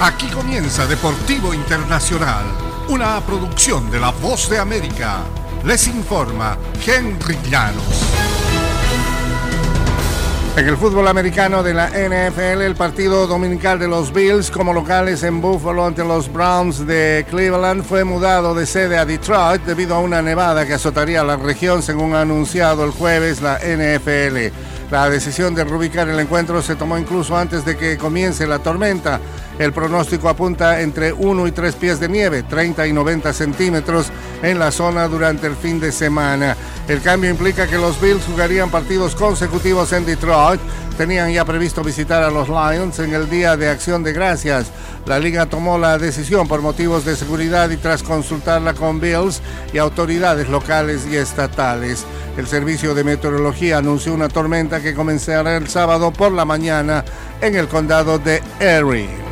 Aquí comienza Deportivo Internacional, una producción de La Voz de América. Les informa Henry Llanos. En el fútbol americano de la NFL, el partido dominical de los Bills como locales en Buffalo ante los Browns de Cleveland fue mudado de sede a Detroit debido a una nevada que azotaría la región, según ha anunciado el jueves la NFL. La decisión de reubicar el encuentro se tomó incluso antes de que comience la tormenta. El pronóstico apunta entre 1 y 3 pies de nieve, 30 y 90 centímetros en la zona durante el fin de semana. El cambio implica que los Bills jugarían partidos consecutivos en Detroit. Tenían ya previsto visitar a los Lions en el Día de Acción de Gracias. La liga tomó la decisión por motivos de seguridad y tras consultarla con Bills y autoridades locales y estatales. El Servicio de Meteorología anunció una tormenta que comenzará el sábado por la mañana en el condado de Erie.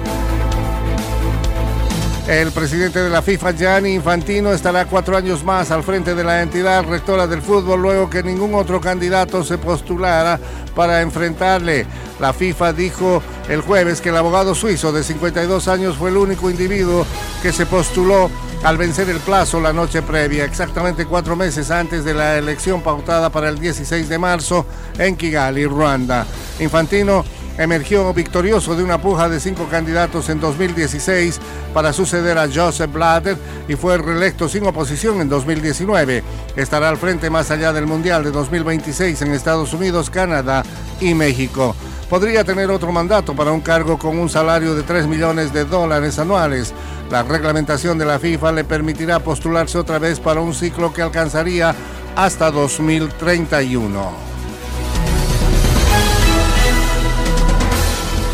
El presidente de la FIFA, Gianni Infantino, estará cuatro años más al frente de la entidad rectora del fútbol luego que ningún otro candidato se postulara para enfrentarle. La FIFA dijo el jueves que el abogado suizo de 52 años fue el único individuo que se postuló al vencer el plazo la noche previa, exactamente cuatro meses antes de la elección pautada para el 16 de marzo en Kigali, Ruanda. Infantino emergió victorioso de una puja de cinco candidatos en 2016 para suceder a Joseph Blatter y fue reelecto sin oposición en 2019. Estará al frente más allá del Mundial de 2026 en Estados Unidos, Canadá y México podría tener otro mandato para un cargo con un salario de 3 millones de dólares anuales. La reglamentación de la FIFA le permitirá postularse otra vez para un ciclo que alcanzaría hasta 2031.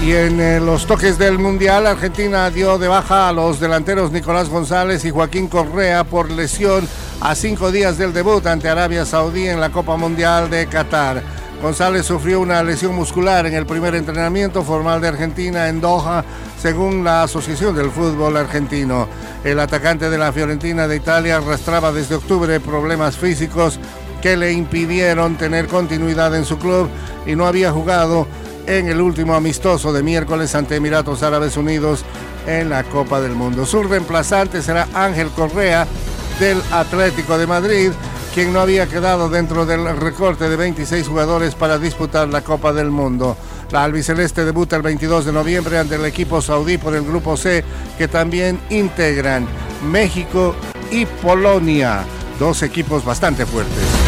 Y en eh, los toques del Mundial, Argentina dio de baja a los delanteros Nicolás González y Joaquín Correa por lesión a cinco días del debut ante Arabia Saudí en la Copa Mundial de Qatar. González sufrió una lesión muscular en el primer entrenamiento formal de Argentina en Doha, según la Asociación del Fútbol Argentino. El atacante de la Fiorentina de Italia arrastraba desde octubre problemas físicos que le impidieron tener continuidad en su club y no había jugado en el último amistoso de miércoles ante Emiratos Árabes Unidos en la Copa del Mundo. Su reemplazante será Ángel Correa del Atlético de Madrid quien no había quedado dentro del recorte de 26 jugadores para disputar la Copa del Mundo. La albiceleste debuta el 22 de noviembre ante el equipo saudí por el grupo C, que también integran México y Polonia, dos equipos bastante fuertes.